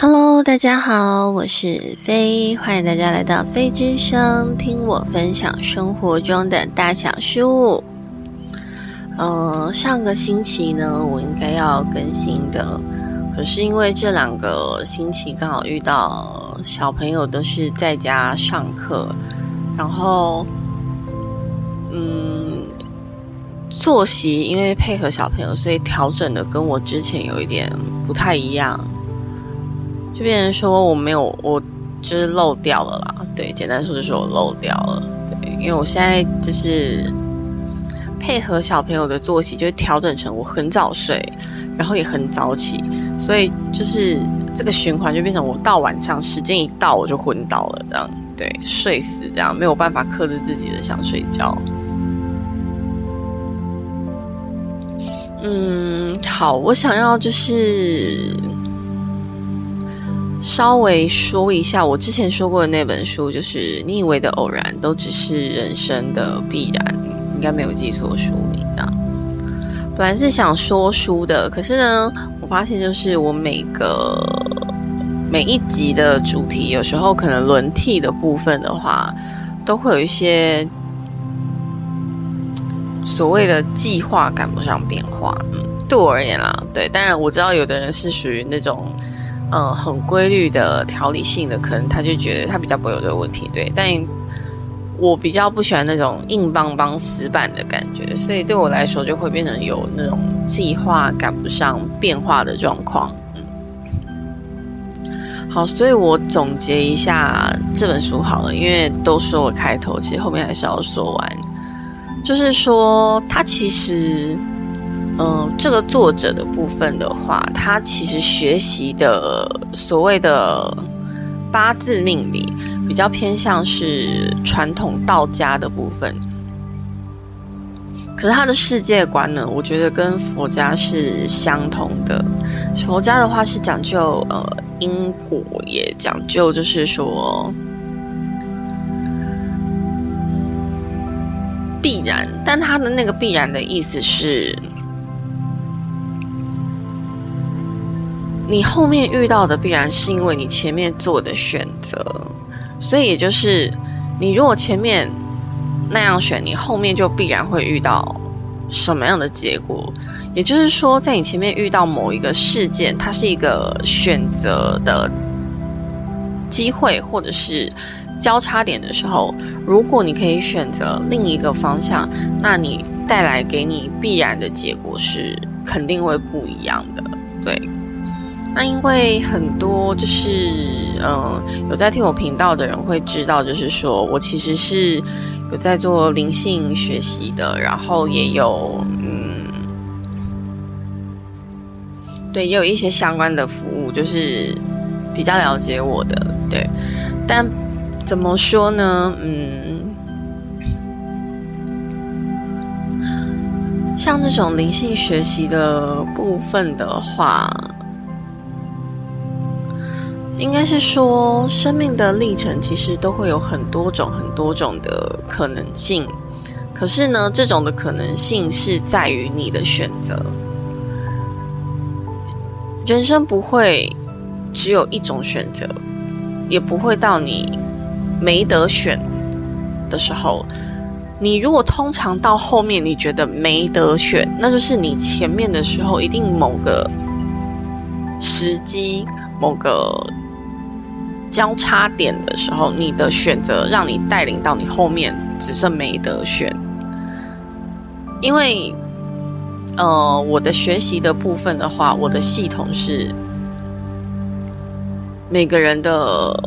Hello，大家好，我是飞，欢迎大家来到飞之声，听我分享生活中的大小事物。呃，上个星期呢，我应该要更新的，可是因为这两个星期刚好遇到小朋友都是在家上课，然后，嗯，作息因为配合小朋友，所以调整的跟我之前有一点不太一样。就变成说我没有，我就是漏掉了啦。对，简单说就是我漏掉了。对，因为我现在就是配合小朋友的作息，就调整成我很早睡，然后也很早起，所以就是这个循环就变成我到晚上时间一到我就昏倒了，这样对，睡死这样没有办法克制自己的想睡觉。嗯，好，我想要就是。稍微说一下，我之前说过的那本书，就是你以为的偶然，都只是人生的必然，应该没有记错书名。这样，本来是想说书的，可是呢，我发现就是我每个每一集的主题，有时候可能轮替的部分的话，都会有一些所谓的计划赶不上变化。嗯，对我而言啦，对，当然我知道有的人是属于那种。嗯，很规律的条理性的，可能他就觉得他比较不会有这个问题，对。但我比较不喜欢那种硬邦邦死板的感觉，所以对我来说就会变成有那种计划赶不上变化的状况。嗯，好，所以我总结一下这本书好了，因为都说了开头，其实后面还是要说完，就是说它其实。嗯，这个作者的部分的话，他其实学习的所谓的八字命理比较偏向是传统道家的部分，可是他的世界观呢，我觉得跟佛家是相同的。佛家的话是讲究呃因果，也讲究就是说必然，但他的那个必然的意思是。你后面遇到的必然是因为你前面做的选择，所以也就是你如果前面那样选，你后面就必然会遇到什么样的结果。也就是说，在你前面遇到某一个事件，它是一个选择的机会或者是交叉点的时候，如果你可以选择另一个方向，那你带来给你必然的结果是肯定会不一样的，对。那因为很多就是嗯有在听我频道的人会知道，就是说我其实是有在做灵性学习的，然后也有嗯对也有一些相关的服务，就是比较了解我的对。但怎么说呢？嗯，像这种灵性学习的部分的话。应该是说，生命的历程其实都会有很多种、很多种的可能性。可是呢，这种的可能性是在于你的选择。人生不会只有一种选择，也不会到你没得选的时候。你如果通常到后面你觉得没得选，那就是你前面的时候一定某个时机、某个。交叉点的时候，你的选择让你带领到你后面只剩没得选。因为，呃，我的学习的部分的话，我的系统是每个人的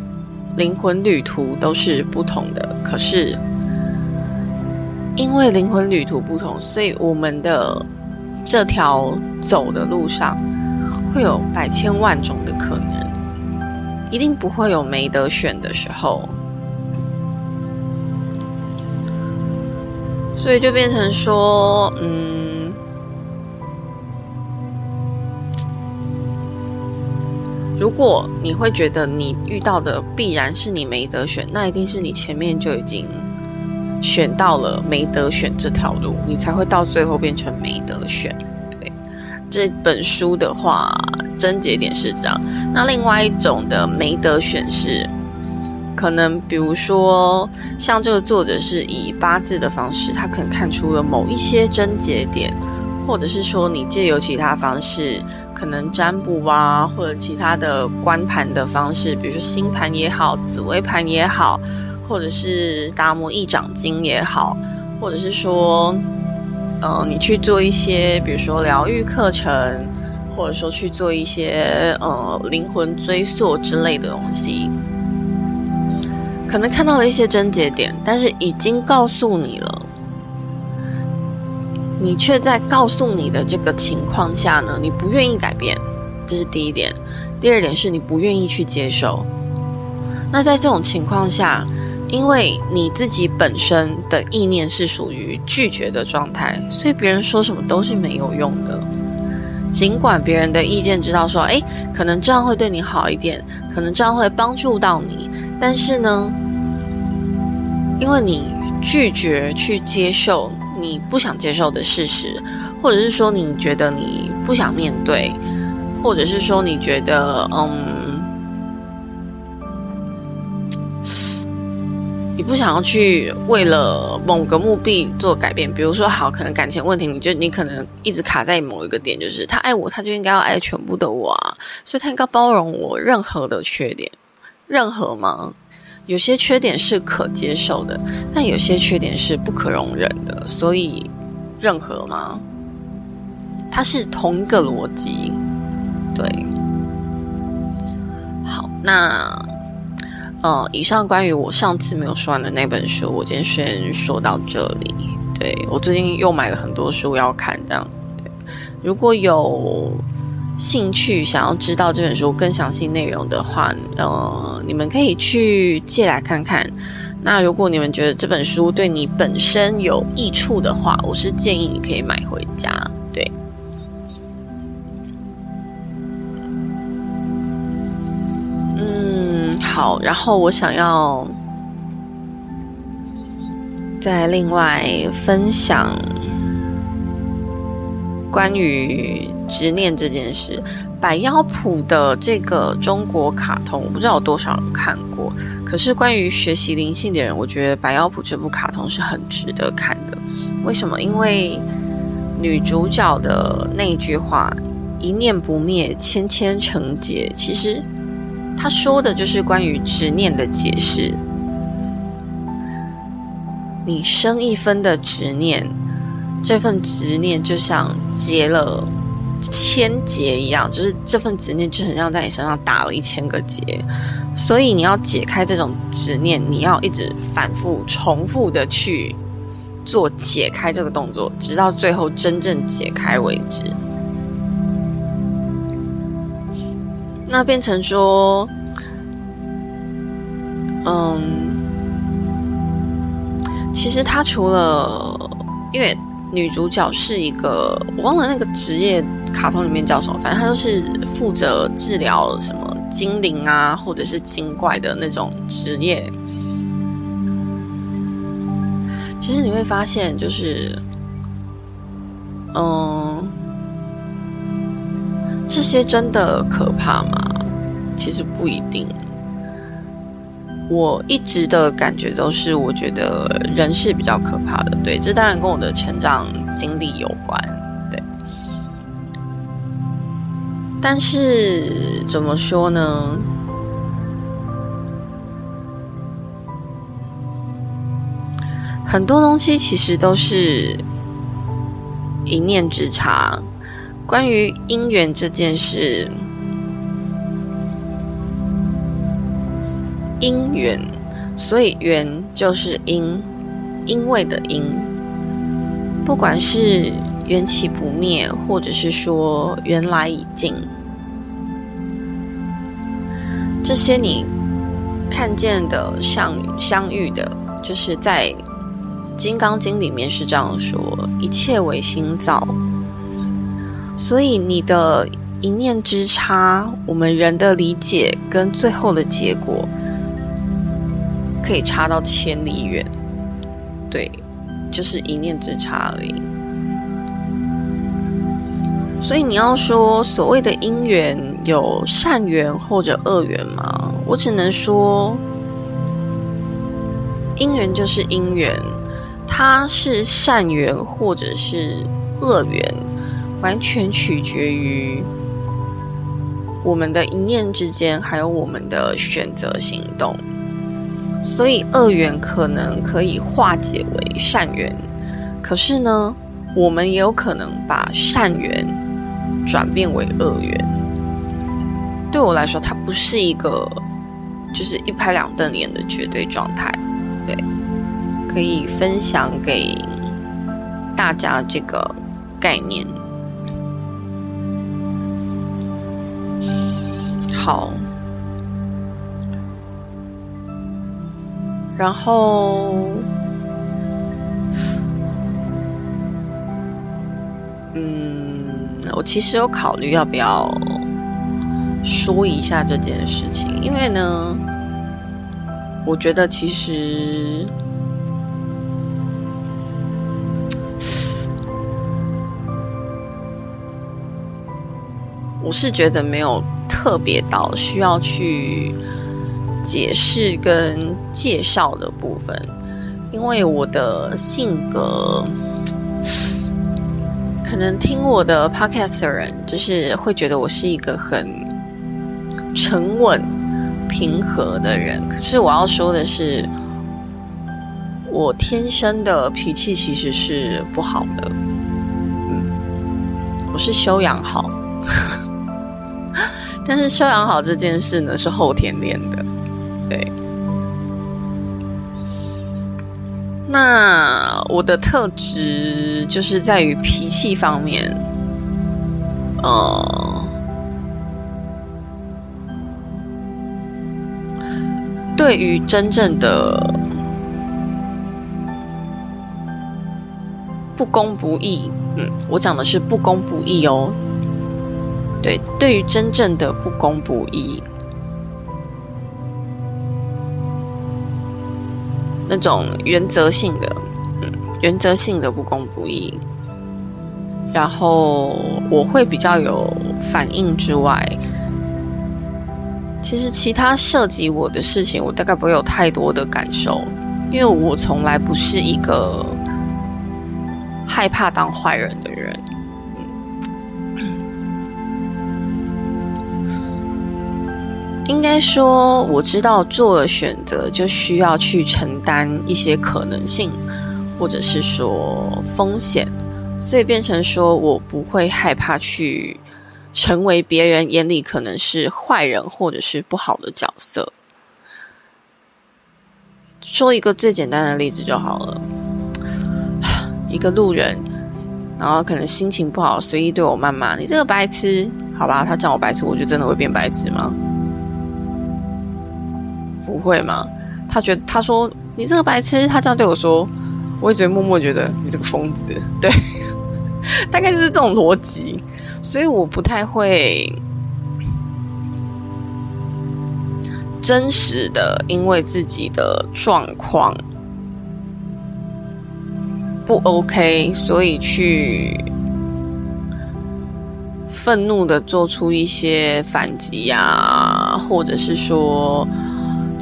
灵魂旅途都是不同的。可是，因为灵魂旅途不同，所以我们的这条走的路上会有百千万种的可能。一定不会有没得选的时候，所以就变成说，嗯，如果你会觉得你遇到的必然是你没得选，那一定是你前面就已经选到了没得选这条路，你才会到最后变成没得选。对这本书的话。症结点是这样。那另外一种的没得选是，可能比如说像这个作者是以八字的方式，他可能看出了某一些症结点，或者是说你借由其他方式，可能占卜啊，或者其他的观盘的方式，比如说星盘也好，紫微盘也好，或者是达摩一掌经也好，或者是说。嗯，你去做一些，比如说疗愈课程，或者说去做一些呃灵魂追溯之类的东西，可能看到了一些症结点，但是已经告诉你了，你却在告诉你的这个情况下呢，你不愿意改变，这是第一点。第二点是你不愿意去接受。那在这种情况下。因为你自己本身的意念是属于拒绝的状态，所以别人说什么都是没有用的。尽管别人的意见知道说，哎，可能这样会对你好一点，可能这样会帮助到你，但是呢，因为你拒绝去接受你不想接受的事实，或者是说你觉得你不想面对，或者是说你觉得，嗯。你不想要去为了某个目的做改变，比如说好，可能感情问题，你就你可能一直卡在某一个点，就是他爱我，他就应该要爱全部的我啊，所以他应该包容我任何的缺点，任何吗？有些缺点是可接受的，但有些缺点是不可容忍的，所以任何吗？它是同一个逻辑，对。好，那。呃，以上关于我上次没有说完的那本书，我今天先说到这里。对我最近又买了很多书要看，这样。对，如果有兴趣想要知道这本书更详细内容的话，呃，你们可以去借来看看。那如果你们觉得这本书对你本身有益处的话，我是建议你可以买回家。好，然后我想要再另外分享关于执念这件事。百妖谱的这个中国卡通，我不知道有多少人看过。可是关于学习灵性的人，我觉得百妖谱这部卡通是很值得看的。为什么？因为女主角的那句话“一念不灭，千千成劫”，其实。他说的就是关于执念的解释。你生一分的执念，这份执念就像结了千结一样，就是这份执念就很像在你身上打了一千个结。所以你要解开这种执念，你要一直反复、重复的去做解开这个动作，直到最后真正解开为止。那变成说，嗯，其实他除了，因为女主角是一个，我忘了那个职业，卡通里面叫什么，反正她就是负责治疗什么精灵啊，或者是精怪的那种职业。其实你会发现，就是，嗯。这些真的可怕吗？其实不一定。我一直的感觉都是，我觉得人是比较可怕的。对，这当然跟我的成长经历有关。对，但是怎么说呢？很多东西其实都是一念之差。关于姻缘这件事，因缘，所以缘就是因，因为的因。不管是缘起不灭，或者是说缘来已尽，这些你看见的相相遇的，就是在《金刚经》里面是这样说：一切为心造。所以你的一念之差，我们人的理解跟最后的结果可以差到千里远，对，就是一念之差而已。所以你要说所谓的因缘有善缘或者恶缘吗？我只能说，姻缘就是姻缘，它是善缘或者是恶缘，完全取决于我们的一念之间，还有我们的选择行动。所以恶缘可能可以化解为善缘，可是呢，我们也有可能把善缘转变为恶缘。对我来说，它不是一个就是一拍两瞪眼的绝对状态。对，可以分享给大家这个概念。好。然后，嗯，我其实有考虑要不要说一下这件事情，因为呢，我觉得其实我是觉得没有特别到需要去。解释跟介绍的部分，因为我的性格，可能听我的 podcast 的人，就是会觉得我是一个很沉稳、平和的人。可是我要说的是，我天生的脾气其实是不好的。嗯，我是修养好，但是修养好这件事呢，是后天练的。对，那我的特质就是在于脾气方面，呃，对于真正的不公不义，嗯，我讲的是不公不义哦，对，对于真正的不公不义。那种原则性的，原则性的不公不义，然后我会比较有反应之外，其实其他涉及我的事情，我大概不会有太多的感受，因为我从来不是一个害怕当坏人的人。应该说，我知道做了选择就需要去承担一些可能性，或者是说风险，所以变成说我不会害怕去成为别人眼里可能是坏人或者是不好的角色。说一个最简单的例子就好了，一个路人，然后可能心情不好，随意对我谩骂：“你这个白痴，好吧？”他叫我白痴，我就真的会变白痴吗？不会吗？他觉得他说你这个白痴，他这样对我说，我一直默默觉得你这个疯子。对，大概就是这种逻辑，所以我不太会真实的因为自己的状况不 OK，所以去愤怒的做出一些反击呀，或者是说。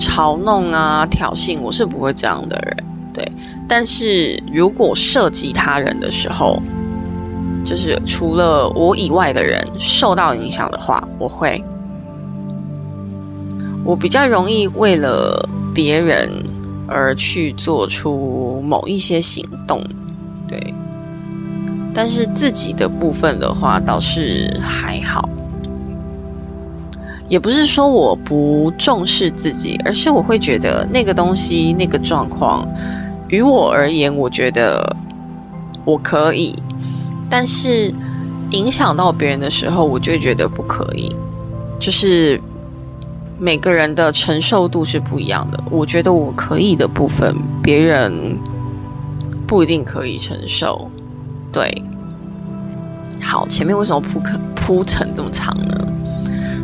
嘲弄啊，挑衅，我是不会这样的人，对。但是如果涉及他人的时候，就是除了我以外的人受到影响的话，我会，我比较容易为了别人而去做出某一些行动，对。但是自己的部分的话，倒是还好。也不是说我不重视自己，而是我会觉得那个东西、那个状况，于我而言，我觉得我可以，但是影响到别人的时候，我就觉得不可以。就是每个人的承受度是不一样的，我觉得我可以的部分，别人不一定可以承受。对，好，前面为什么铺可铺成这么长呢？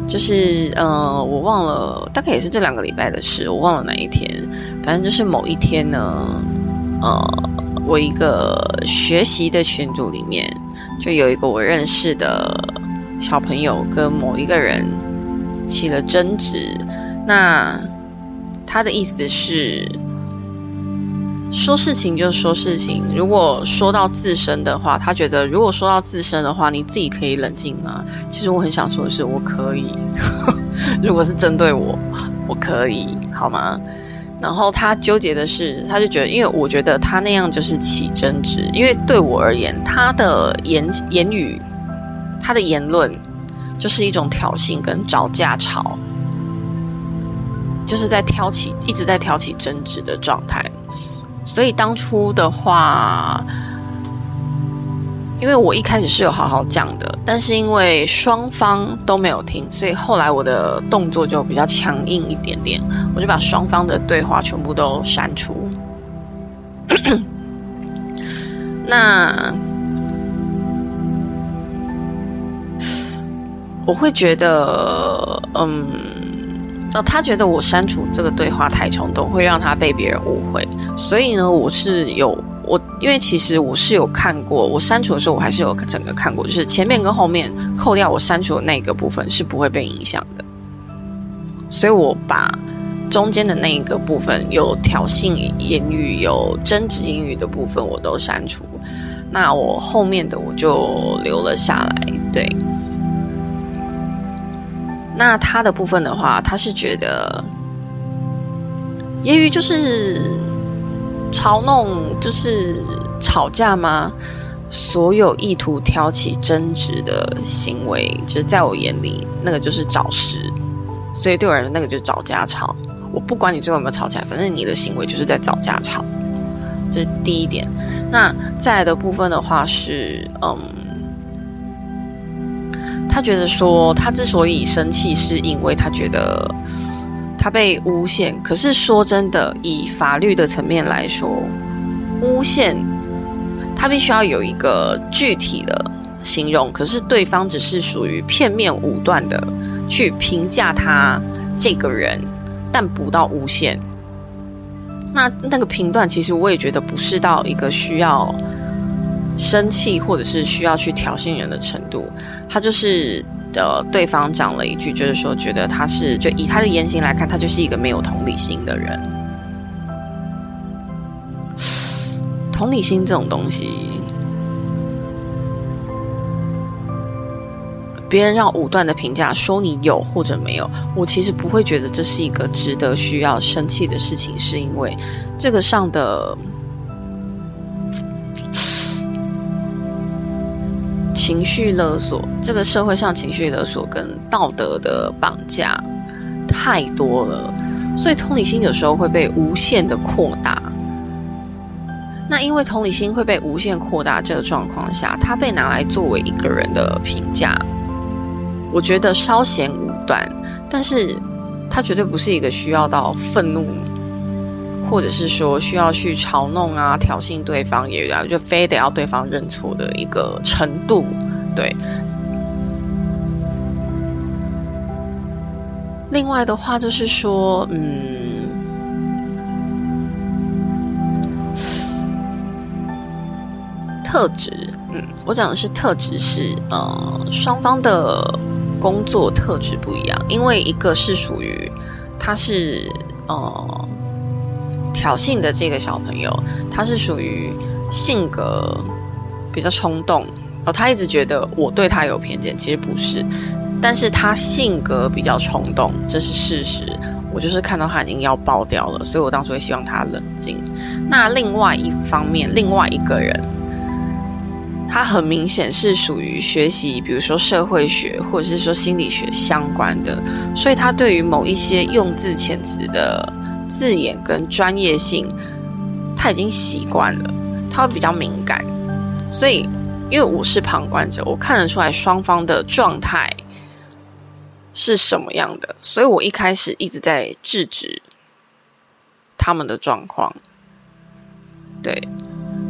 就是呃，我忘了，大概也是这两个礼拜的事，我忘了哪一天。反正就是某一天呢，呃，我一个学习的群组里面，就有一个我认识的小朋友跟某一个人起了争执，那他的意思是说事情就说事情，如果说到自身的话，他觉得如果说到自身的话，你自己可以冷静吗？其实我很想说的是，我可以。如果是针对我，我可以好吗？然后他纠结的是，他就觉得，因为我觉得他那样就是起争执，因为对我而言，他的言言语，他的言论就是一种挑衅跟找架吵，就是在挑起一直在挑起争执的状态。所以当初的话。因为我一开始是有好好讲的，但是因为双方都没有听，所以后来我的动作就比较强硬一点点，我就把双方的对话全部都删除。那我会觉得，嗯，哦，他觉得我删除这个对话太冲动，会让他被别人误会，所以呢，我是有。我因为其实我是有看过，我删除的时候我还是有整个看过，就是前面跟后面扣掉我删除的那个部分是不会被影响的，所以我把中间的那一个部分有挑衅言语、有争执言语的部分我都删除，那我后面的我就留了下来。对，那他的部分的话，他是觉得言语就是。嘲弄就是吵架吗？所有意图挑起争执的行为，就是在我眼里，那个就是找事。所以对我而言，那个就是找架吵。我不管你最后有没有吵起来，反正你的行为就是在找架吵。这是第一点。那再来的部分的话是，嗯，他觉得说，他之所以生气，是因为他觉得。他被诬陷，可是说真的，以法律的层面来说，诬陷他必须要有一个具体的形容，可是对方只是属于片面武断的去评价他这个人，但不到诬陷。那那个评断，其实我也觉得不是到一个需要生气或者是需要去挑衅人的程度，他就是。的对方讲了一句，就是说觉得他是就以他的言行来看，他就是一个没有同理心的人。同理心这种东西，别人要武断的评价说你有或者没有，我其实不会觉得这是一个值得需要生气的事情，是因为这个上的。情绪勒索，这个社会上情绪勒索跟道德的绑架太多了，所以同理心有时候会被无限的扩大。那因为同理心会被无限扩大这个状况下，它被拿来作为一个人的评价，我觉得稍显武断，但是它绝对不是一个需要到愤怒，或者是说需要去嘲弄啊、挑衅对方，也要就非得要对方认错的一个程度。对，另外的话就是说，嗯，特质，嗯，我讲的是特质是，呃，双方的工作特质不一样，因为一个是属于他是呃挑衅的这个小朋友，他是属于性格比较冲动。哦，他一直觉得我对他有偏见，其实不是，但是他性格比较冲动，这是事实。我就是看到他已经要爆掉了，所以我当初会希望他冷静。那另外一方面，另外一个人，他很明显是属于学习，比如说社会学或者是说心理学相关的，所以他对于某一些用字遣词的字眼跟专业性，他已经习惯了，他会比较敏感，所以。因为我是旁观者，我看得出来双方的状态是什么样的，所以我一开始一直在制止他们的状况。对，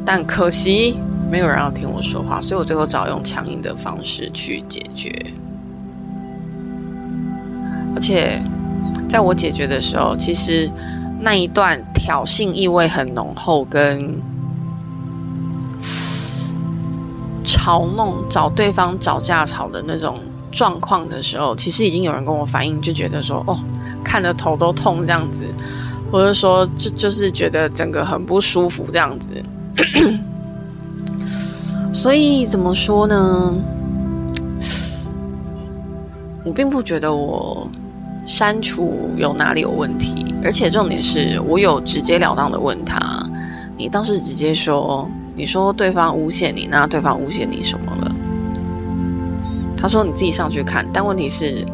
但可惜没有人要听我说话，所以我最后只好用强硬的方式去解决。而且在我解决的时候，其实那一段挑衅意味很浓厚，跟。嘲弄找对方找架吵的那种状况的时候，其实已经有人跟我反映，就觉得说，哦，看得头都痛这样子，或者说就就是觉得整个很不舒服这样子。所以怎么说呢？我并不觉得我删除有哪里有问题，而且重点是我有直截了当的问他，你倒是直接说，你说对方诬陷你，那对方诬陷你什么了？他说你自己上去看，但问题是，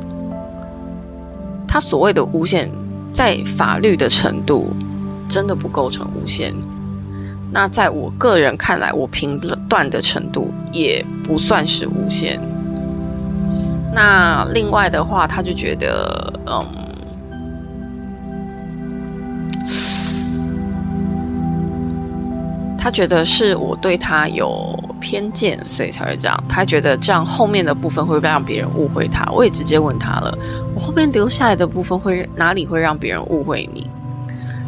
他所谓的诬陷，在法律的程度真的不构成诬陷，那在我个人看来，我评断的程度也不算是诬陷。那另外的话，他就觉得，嗯，他觉得是我对他有偏见，所以才会这样。他觉得这样后面的部分会让别人误会他？我也直接问他了，我后面留下来的部分会哪里会让别人误会你？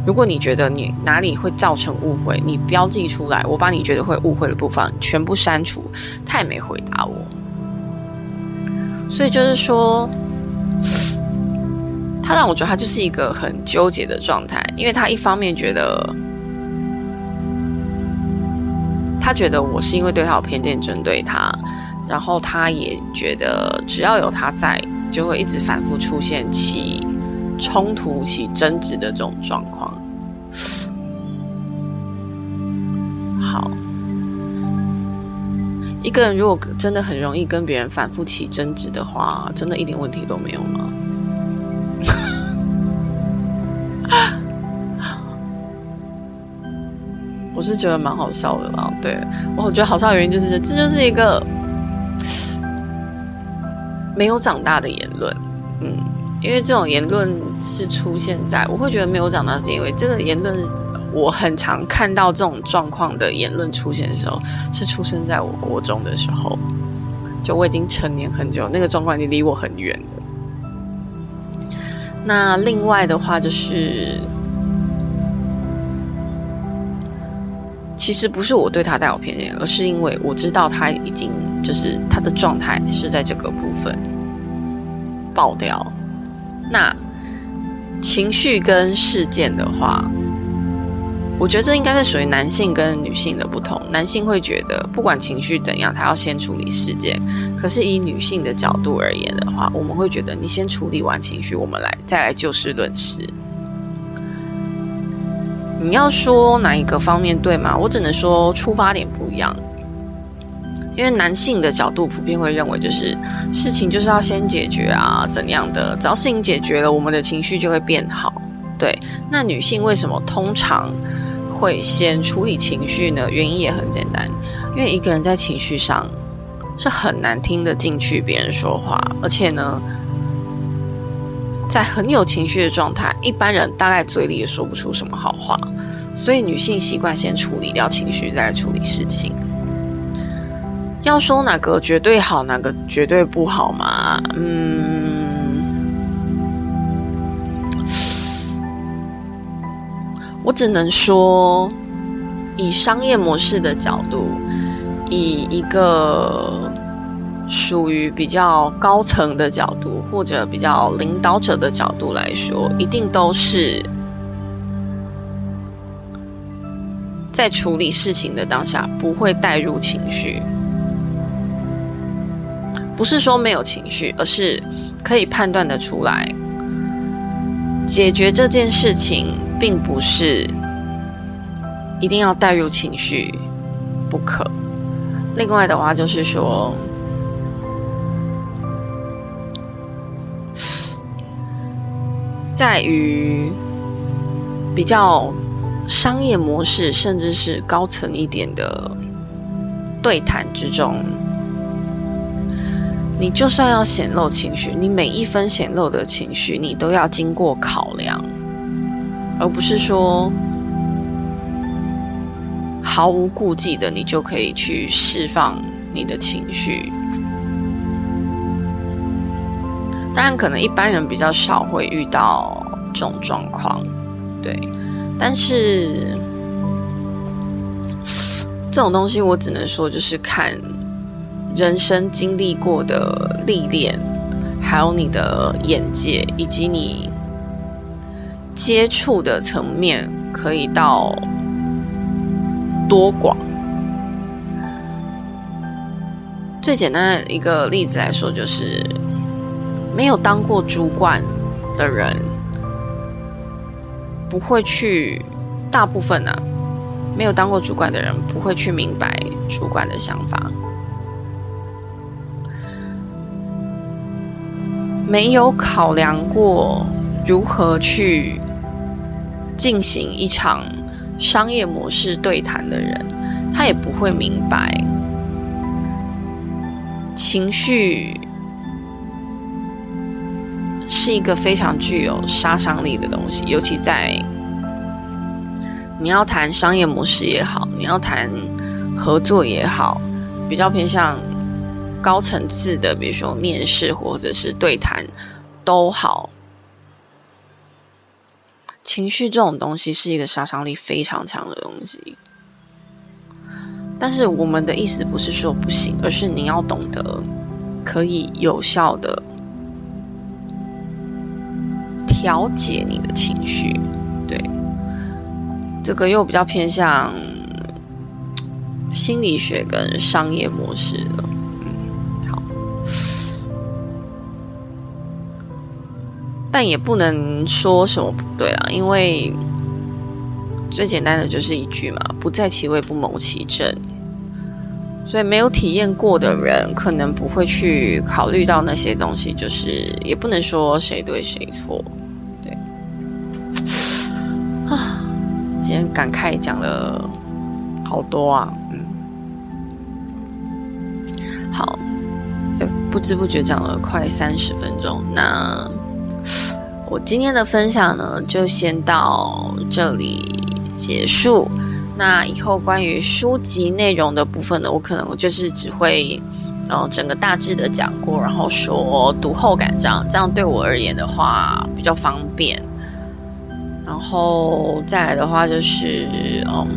如果你觉得你哪里会造成误会，你标记出来，我把你觉得会误会的部分全部删除。他也没回答我。所以就是说，他让我觉得他就是一个很纠结的状态，因为他一方面觉得，他觉得我是因为对他有偏见，针对他，然后他也觉得只要有他在，就会一直反复出现起冲突、起争执的这种状况。好一个人如果真的很容易跟别人反复起争执的话，真的一点问题都没有吗？我是觉得蛮好笑的啦。对我觉得好笑的原因就是，这就是一个没有长大的言论。嗯，因为这种言论是出现在，我会觉得没有长大，是因为这个言论。我很常看到这种状况的言论出现的时候，是出生在我国中的时候，就我已经成年很久，那个状况已经离我很远了。那另外的话就是，其实不是我对他带有偏见，而是因为我知道他已经就是他的状态是在这个部分爆掉。那情绪跟事件的话。我觉得这应该是属于男性跟女性的不同。男性会觉得不管情绪怎样，他要先处理事件；可是以女性的角度而言的话，我们会觉得你先处理完情绪，我们来再来就事论事。你要说哪一个方面对吗？我只能说出发点不一样。因为男性的角度普遍会认为，就是事情就是要先解决啊，怎样的？只要事情解决了，我们的情绪就会变好。对，那女性为什么通常？会先处理情绪呢？原因也很简单，因为一个人在情绪上是很难听得进去别人说话，而且呢，在很有情绪的状态，一般人大概嘴里也说不出什么好话，所以女性习惯先处理掉情绪，再处理事情。要说哪个绝对好，哪个绝对不好嘛？嗯。我只能说，以商业模式的角度，以一个属于比较高层的角度，或者比较领导者的角度来说，一定都是在处理事情的当下不会带入情绪。不是说没有情绪，而是可以判断的出来，解决这件事情。并不是一定要带入情绪不可。另外的话，就是说，在于比较商业模式，甚至是高层一点的对谈之中，你就算要显露情绪，你每一分显露的情绪，你都要经过考量。而不是说毫无顾忌的，你就可以去释放你的情绪。当然，可能一般人比较少会遇到这种状况，对。但是这种东西，我只能说就是看人生经历过的历练，还有你的眼界，以及你接触的层面，可以到多广。最简单的一个例子来说，就是没有当过主管的人，不会去大部分呢，没有当过主管的人不会去明白主管的想法，没有考量过如何去进行一场商业模式对谈的人，他也不会明白。情绪是一个非常具有杀伤力的东西，尤其在你要谈商业模式也好，你要谈合作也好，比较偏向高层次的，比如说面试或者是对谈都好，情绪这种东西是一个杀伤力非常强的东西。但是我们的意思不是说不行，而是你要懂得可以有效的调节你的情绪。对，这个又比较偏向心理学跟商业模式了。嗯，好，但也不能说什么不对啊，因为最简单的就是一句嘛：“不在其位，不谋其政。”所以没有体验过的人，可能不会去考虑到那些东西，就是也不能说谁对谁错，感慨讲了好多啊，嗯，好，不知不觉讲了快三十分钟，那我今天的分享呢，就先到这里结束。那以后关于书籍内容的部分呢，我可能就是只会，呃，整个大致的讲过，然后说读后感这样，这样对我而言的话比较方便。然后再来的话就是，嗯，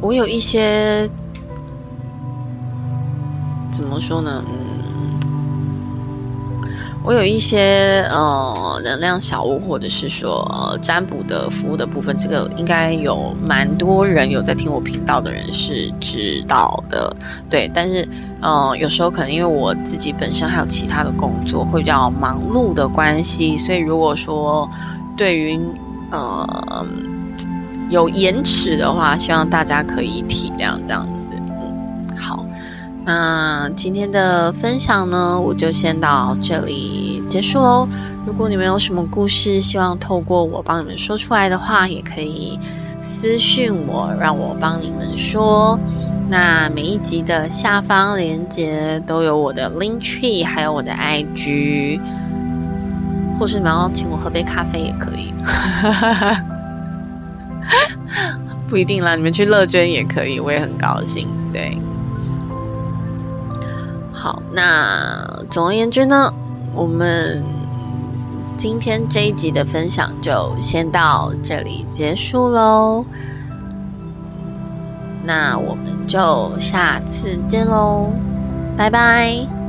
我有一些。怎么说呢？嗯，我有一些呃能量小屋，或者是说占卜的服务的部分，这个应该有蛮多人有在听我频道的人是知道的，对。但是，嗯，有时候可能因为我自己本身还有其他的工作会比较忙碌的关系，所以如果说对于呃有延迟的话，希望大家可以体谅这样子。嗯，好那今天的分享呢，我就先到这里结束喽。如果你们有什么故事，希望透过我帮你们说出来的话，也可以私信我，让我帮你们说。那每一集的下方链接都有我的 link tree，还有我的 IG，或是你们要请我喝杯咖啡也可以，不一定啦，你们去乐捐也可以，我也很高兴。对。好，那总而言之呢，我们今天这一集的分享就先到这里结束喽。那我们就下次见喽，拜拜。